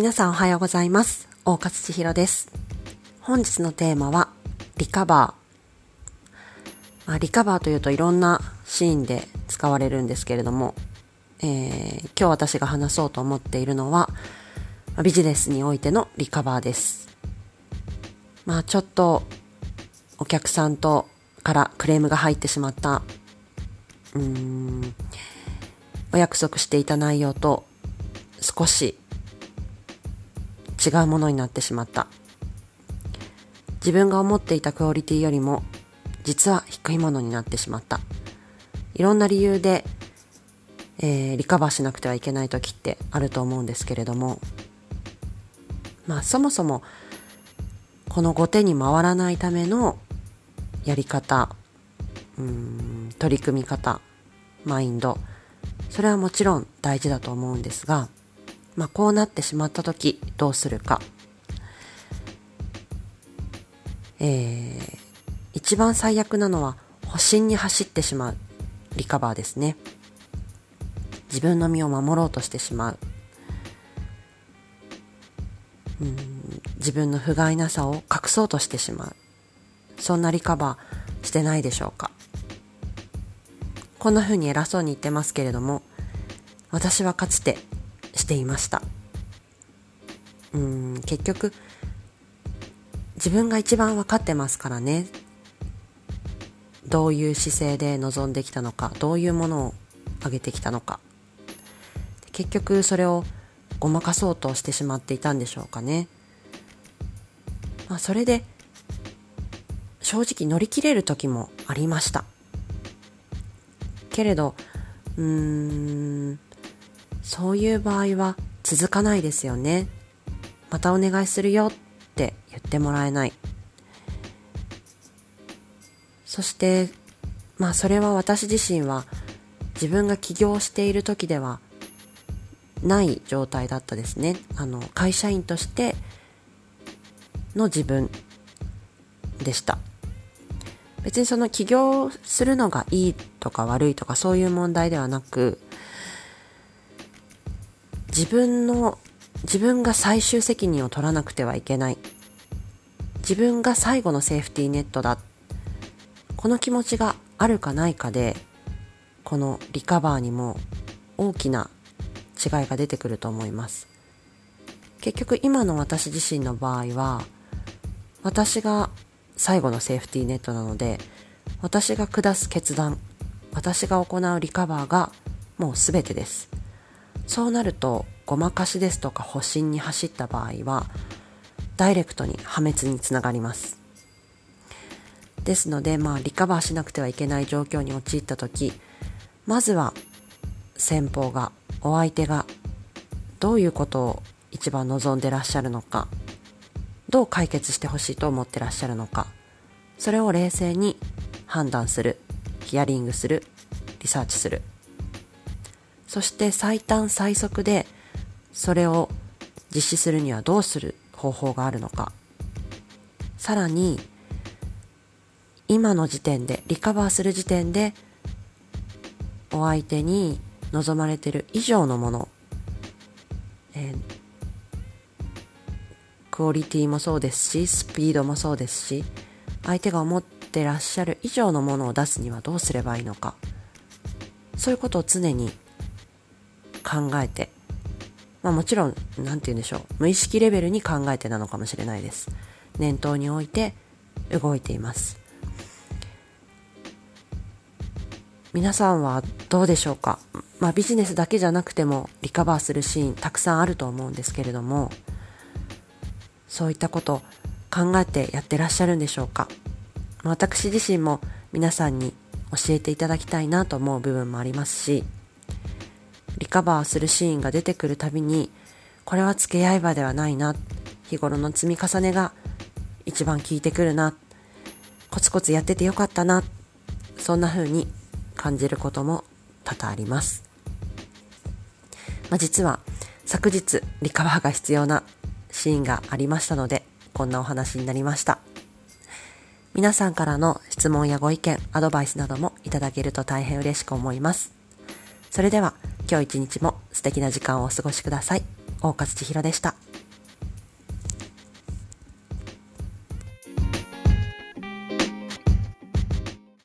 皆さんおはようございます。大勝千尋です。本日のテーマは、リカバー。まあ、リカバーというといろんなシーンで使われるんですけれども、えー今日私が話そうと思っているのは、ビジネスにおいてのリカバーです。まあちょっとお客さんとからクレームが入ってしまった、うん、お約束していた内容と少し違うものになってしまった。自分が思っていたクオリティよりも実は低いものになってしまった。いろんな理由で、えーリカバーしなくてはいけない時ってあると思うんですけれども、まあそもそもこの後手に回らないためのやり方、うん取り組み方、マインド、それはもちろん大事だと思うんですが、まあ、こうなってしまった時どうするか。えー、一番最悪なのは保身に走ってしまうリカバーですね。自分の身を守ろうとしてしまう。うん自分の不甲斐なさを隠そうとしてしまう。そんなリカバーしてないでしょうか。こんな風に偉そうに言ってますけれども、私はかつてしていました。うん、結局、自分が一番わかってますからね。どういう姿勢で臨んできたのか、どういうものを上げてきたのか。結局それをごまかそうとしてしまっていたんでしょうかね。まあ、それで正直乗り切れる時もありました。けれど、うーん、そういう場合は続かないですよね。またお願いするよって言ってもらえない。そして、まあそれは私自身は自分が起業している時ではない状態だったですね。あの、会社員としての自分でした。別にその起業するのがいいとか悪いとかそういう問題ではなく、自分の、自分が最終責任を取らなくてはいけない。自分が最後のセーフティーネットだ。この気持ちがあるかないかで、このリカバーにも大きな違いが出てくると思います。結局今の私自身の場合は、私が最後のセーフティーネットなので、私が下す決断、私が行うリカバーがもう全てです。そうなると、ごまかしですとか保身に走った場合は、ダイレクトに破滅につながります。ですので、まあ、リカバーしなくてはいけない状況に陥った時、まずは、先方が、お相手が、どういうことを一番望んでらっしゃるのか、どう解決してほしいと思ってらっしゃるのか、それを冷静に判断する、ヒアリングする、リサーチする。そして最短最速でそれを実施するにはどうする方法があるのか。さらに、今の時点で、リカバーする時点で、お相手に望まれてる以上のもの、えークオリティもそうですし、スピードもそうですし、相手が思ってらっしゃる以上のものを出すにはどうすればいいのか。そういうことを常に考えて、まあもちろん、なんて言うんでしょう、無意識レベルに考えてなのかもしれないです。念頭に置いて動いています。皆さんはどうでしょうか？まあビジネスだけじゃなくてもリカバーするシーンたくさんあると思うんですけれども、そういったこと考えてやってらっしゃるんでしょうか？私自身も皆さんに教えていただきたいなと思う部分もありますし、リカバーするシーンが出てくるたびに、これは付け刃ではないな、日頃の積み重ねが一番効いてくるな、コツコツやっててよかったな、そんな風に感じることも多々あります。まあ、実は昨日リカバーが必要なシーンがありましたので、こんなお話になりました。皆さんからの質問やご意見、アドバイスなどもいただけると大変嬉しく思います。それでは今日一日も素敵な時間をお過ごしください。大勝千尋でした。